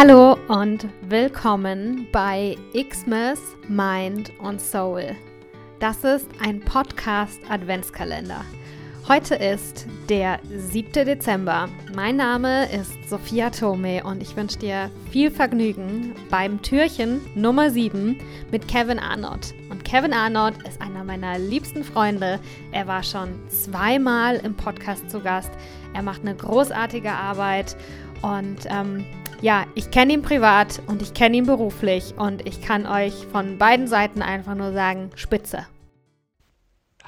Hallo und willkommen bei Xmas Mind und Soul. Das ist ein Podcast Adventskalender. Heute ist der 7. Dezember. Mein Name ist Sophia Tome und ich wünsche dir viel Vergnügen beim Türchen Nummer 7 mit Kevin Arnott. Und Kevin Arnott ist einer meiner liebsten Freunde. Er war schon zweimal im Podcast zu Gast. Er macht eine großartige Arbeit und ähm, ja, ich kenne ihn privat und ich kenne ihn beruflich und ich kann euch von beiden Seiten einfach nur sagen, spitze.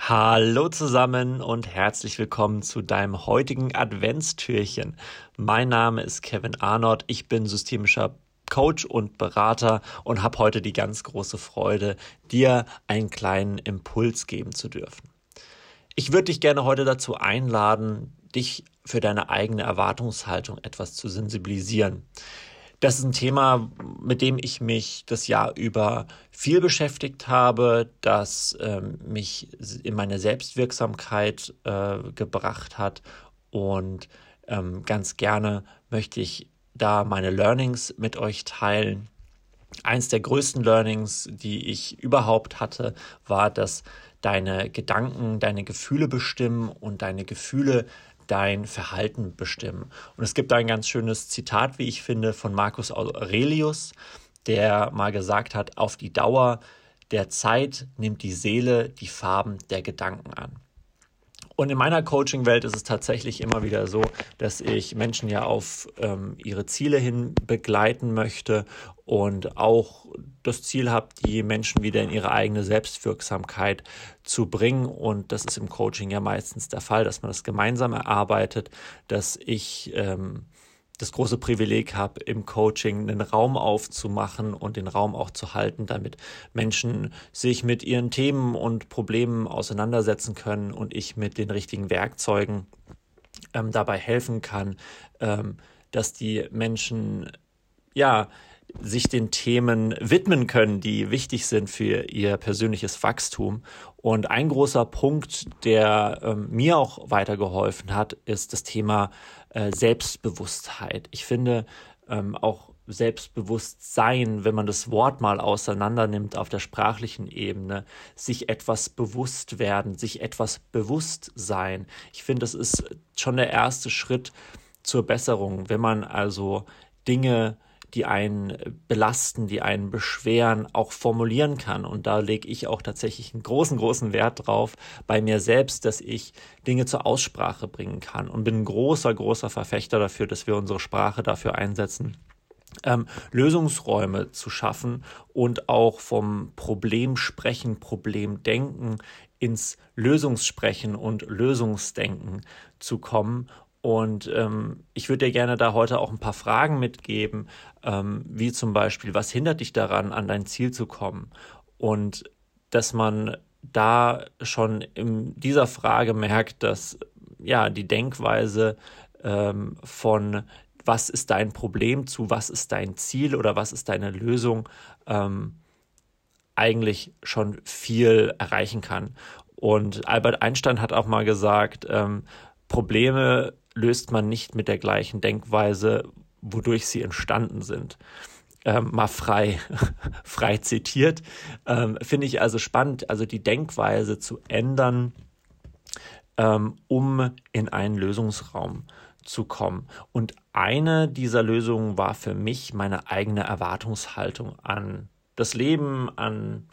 Hallo zusammen und herzlich willkommen zu deinem heutigen Adventstürchen. Mein Name ist Kevin Arnott, ich bin systemischer Coach und Berater und habe heute die ganz große Freude, dir einen kleinen Impuls geben zu dürfen. Ich würde dich gerne heute dazu einladen, dich für deine eigene Erwartungshaltung etwas zu sensibilisieren. Das ist ein Thema, mit dem ich mich das Jahr über viel beschäftigt habe, das ähm, mich in meine Selbstwirksamkeit äh, gebracht hat. Und ähm, ganz gerne möchte ich da meine Learnings mit euch teilen. Eins der größten Learnings, die ich überhaupt hatte, war, dass deine Gedanken deine Gefühle bestimmen und deine Gefühle dein Verhalten bestimmen. Und es gibt ein ganz schönes Zitat, wie ich finde, von Marcus Aurelius, der mal gesagt hat, auf die Dauer der Zeit nimmt die Seele die Farben der Gedanken an. Und in meiner Coaching-Welt ist es tatsächlich immer wieder so, dass ich Menschen ja auf ähm, ihre Ziele hin begleiten möchte und auch das Ziel habe, die Menschen wieder in ihre eigene Selbstwirksamkeit zu bringen. Und das ist im Coaching ja meistens der Fall, dass man das gemeinsam erarbeitet, dass ich ähm, das große Privileg habe, im Coaching einen Raum aufzumachen und den Raum auch zu halten, damit Menschen sich mit ihren Themen und Problemen auseinandersetzen können und ich mit den richtigen Werkzeugen ähm, dabei helfen kann, ähm, dass die Menschen ja sich den Themen widmen können, die wichtig sind für ihr persönliches Wachstum. Und ein großer Punkt, der ähm, mir auch weitergeholfen hat, ist das Thema äh, Selbstbewusstheit. Ich finde ähm, auch Selbstbewusstsein, wenn man das Wort mal auseinander nimmt auf der sprachlichen Ebene, sich etwas bewusst werden, sich etwas bewusst sein. Ich finde, das ist schon der erste Schritt zur Besserung, wenn man also Dinge die einen belasten, die einen beschweren, auch formulieren kann. Und da lege ich auch tatsächlich einen großen, großen Wert drauf bei mir selbst, dass ich Dinge zur Aussprache bringen kann und bin ein großer, großer Verfechter dafür, dass wir unsere Sprache dafür einsetzen. Ähm, Lösungsräume zu schaffen und auch vom Problem sprechen, Problem denken ins Lösungssprechen und Lösungsdenken zu kommen und ähm, ich würde dir gerne da heute auch ein paar Fragen mitgeben, ähm, wie zum Beispiel, was hindert dich daran, an dein Ziel zu kommen? Und dass man da schon in dieser Frage merkt, dass ja die Denkweise ähm, von was ist dein Problem zu was ist dein Ziel oder was ist deine Lösung ähm, eigentlich schon viel erreichen kann. Und Albert Einstein hat auch mal gesagt, ähm, Probleme löst man nicht mit der gleichen Denkweise, wodurch sie entstanden sind. Ähm, mal frei, frei zitiert. Ähm, Finde ich also spannend, also die Denkweise zu ändern, ähm, um in einen Lösungsraum zu kommen. Und eine dieser Lösungen war für mich meine eigene Erwartungshaltung an das Leben, an ähm,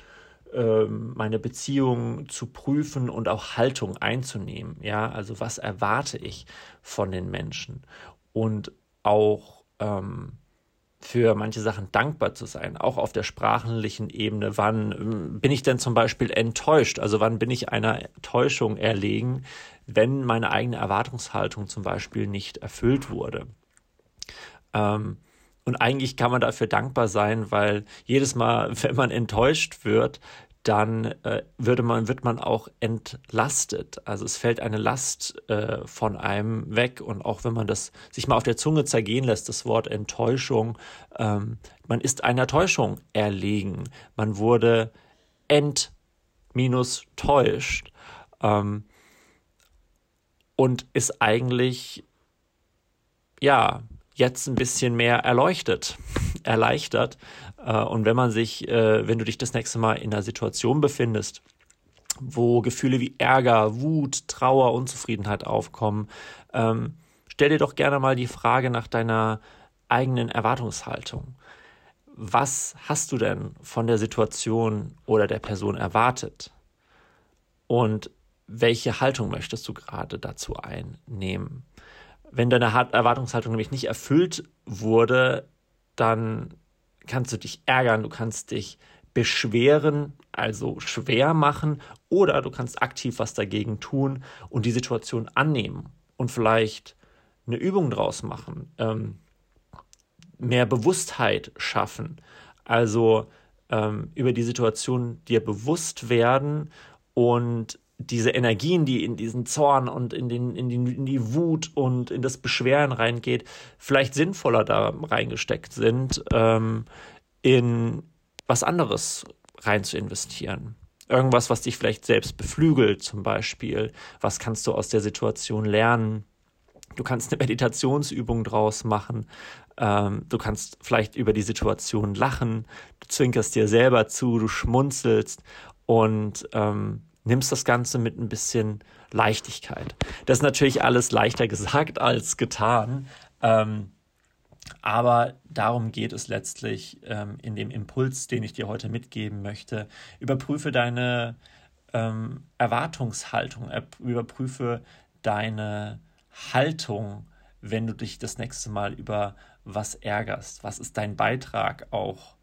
meine Beziehung zu prüfen und auch Haltung einzunehmen. Ja, also was erwarte ich von den Menschen und auch ähm, für manche Sachen dankbar zu sein, auch auf der sprachlichen Ebene. Wann ähm, bin ich denn zum Beispiel enttäuscht? Also wann bin ich einer Täuschung erlegen, wenn meine eigene Erwartungshaltung zum Beispiel nicht erfüllt wurde? Ähm, und eigentlich kann man dafür dankbar sein, weil jedes Mal, wenn man enttäuscht wird, dann äh, würde man, wird man auch entlastet. Also es fällt eine Last äh, von einem weg. Und auch wenn man das sich mal auf der Zunge zergehen lässt, das Wort Enttäuschung, ähm, man ist einer Täuschung erlegen. Man wurde ent minus täuscht. Ähm, und ist eigentlich, ja, jetzt ein bisschen mehr erleuchtet, erleichtert. Äh, und wenn man sich, äh, wenn du dich das nächste Mal in einer Situation befindest, wo Gefühle wie Ärger, Wut, Trauer, Unzufriedenheit aufkommen, ähm, stell dir doch gerne mal die Frage nach deiner eigenen Erwartungshaltung. Was hast du denn von der Situation oder der Person erwartet? Und welche Haltung möchtest du gerade dazu einnehmen? Wenn deine Erwartungshaltung nämlich nicht erfüllt wurde, dann kannst du dich ärgern, du kannst dich beschweren, also schwer machen, oder du kannst aktiv was dagegen tun und die Situation annehmen und vielleicht eine Übung draus machen, ähm, mehr Bewusstheit schaffen, also ähm, über die Situation dir bewusst werden und diese Energien, die in diesen Zorn und in, den, in, die, in die Wut und in das Beschweren reingeht, vielleicht sinnvoller da reingesteckt sind, ähm, in was anderes rein zu investieren. Irgendwas, was dich vielleicht selbst beflügelt, zum Beispiel. Was kannst du aus der Situation lernen? Du kannst eine Meditationsübung draus machen. Ähm, du kannst vielleicht über die Situation lachen. Du zwinkerst dir selber zu, du schmunzelst und ähm, nimmst das Ganze mit ein bisschen Leichtigkeit. Das ist natürlich alles leichter gesagt als getan. Ähm, aber darum geht es letztlich ähm, in dem Impuls, den ich dir heute mitgeben möchte. Überprüfe deine ähm, Erwartungshaltung, überprüfe deine Haltung, wenn du dich das nächste Mal über was ärgerst. Was ist dein Beitrag auch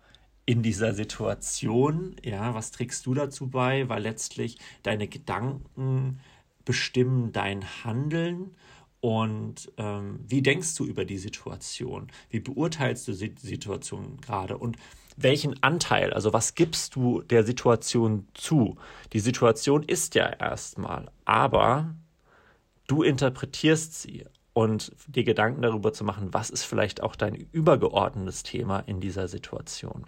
in dieser Situation, ja, was trägst du dazu bei, weil letztlich deine Gedanken bestimmen dein Handeln und ähm, wie denkst du über die Situation? Wie beurteilst du die Situation gerade? Und welchen Anteil, also was gibst du der Situation zu? Die Situation ist ja erstmal, aber du interpretierst sie und dir Gedanken darüber zu machen, was ist vielleicht auch dein übergeordnetes Thema in dieser Situation.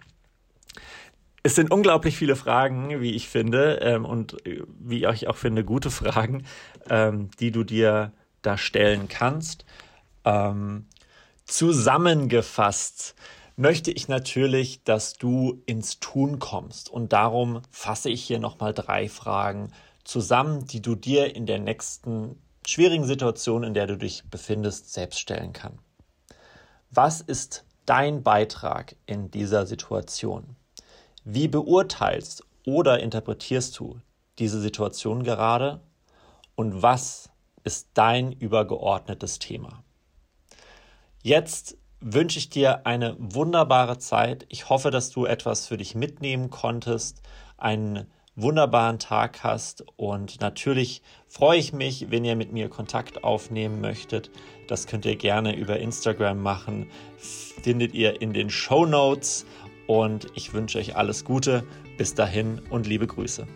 Es sind unglaublich viele Fragen, wie ich finde, ähm, und äh, wie ich auch finde, gute Fragen, ähm, die du dir da stellen kannst. Ähm, zusammengefasst möchte ich natürlich, dass du ins Tun kommst. Und darum fasse ich hier nochmal drei Fragen zusammen, die du dir in der nächsten schwierigen Situation, in der du dich befindest, selbst stellen kannst. Was ist dein Beitrag in dieser Situation? Wie beurteilst oder interpretierst du diese Situation gerade? Und was ist dein übergeordnetes Thema? Jetzt wünsche ich dir eine wunderbare Zeit. Ich hoffe, dass du etwas für dich mitnehmen konntest, einen wunderbaren Tag hast und natürlich freue ich mich, wenn ihr mit mir Kontakt aufnehmen möchtet. Das könnt ihr gerne über Instagram machen, findet ihr in den Show Notes und ich wünsche euch alles Gute. Bis dahin und liebe Grüße.